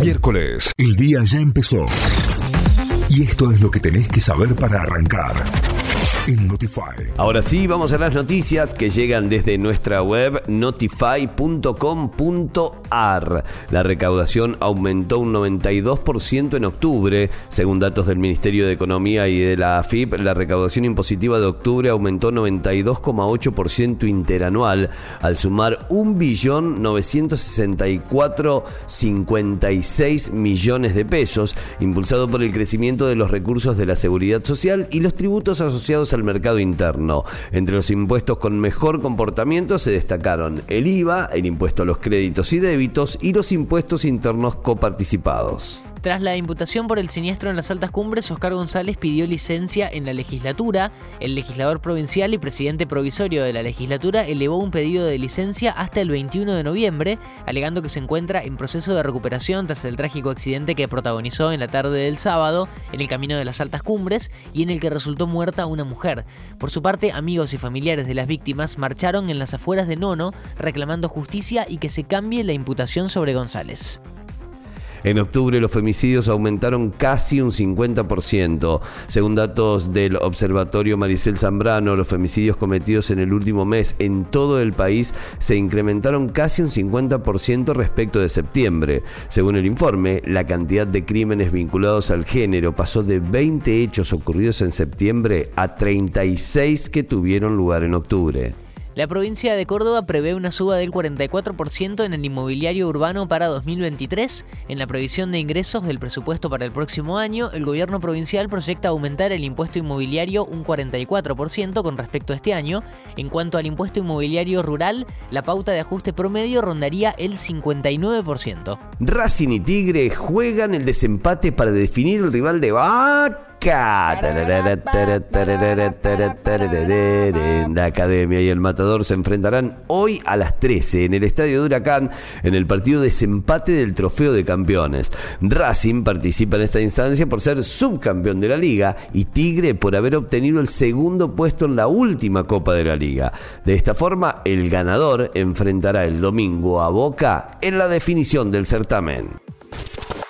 Miércoles, el día ya empezó. Y esto es lo que tenés que saber para arrancar en Notify. Ahora sí, vamos a las noticias que llegan desde nuestra web notify.com.ar. La recaudación aumentó un 92% en octubre. Según datos del Ministerio de Economía y de la AFIP, la recaudación impositiva de octubre aumentó 92,8% interanual, al sumar 1.964,56 millones de pesos, impulsado por el crecimiento de los recursos de la seguridad social y los tributos asociados al mercado interno. Entre los impuestos con mejor comportamiento se destacaron el IVA, el impuesto a los créditos y débitos y los impuestos internos coparticipados. Tras la imputación por el siniestro en las altas cumbres, Oscar González pidió licencia en la legislatura. El legislador provincial y presidente provisorio de la legislatura elevó un pedido de licencia hasta el 21 de noviembre, alegando que se encuentra en proceso de recuperación tras el trágico accidente que protagonizó en la tarde del sábado en el camino de las altas cumbres y en el que resultó muerta una mujer. Por su parte, amigos y familiares de las víctimas marcharon en las afueras de Nono reclamando justicia y que se cambie la imputación sobre González. En octubre los femicidios aumentaron casi un 50%. Según datos del Observatorio Maricel Zambrano, los femicidios cometidos en el último mes en todo el país se incrementaron casi un 50% respecto de septiembre. Según el informe, la cantidad de crímenes vinculados al género pasó de 20 hechos ocurridos en septiembre a 36 que tuvieron lugar en octubre. La provincia de Córdoba prevé una suba del 44% en el inmobiliario urbano para 2023. En la previsión de ingresos del presupuesto para el próximo año, el gobierno provincial proyecta aumentar el impuesto inmobiliario un 44% con respecto a este año. En cuanto al impuesto inmobiliario rural, la pauta de ajuste promedio rondaría el 59%. Racing y Tigre juegan el desempate para definir el rival de Vaca. La academia y el matador se enfrentarán hoy a las 13 en el estadio de Huracán en el partido desempate del trofeo de campeones. Racing participa en esta instancia por ser subcampeón de la liga y Tigre por haber obtenido el segundo puesto en la última Copa de la Liga. De esta forma, el ganador enfrentará el domingo a Boca en la definición del certamen.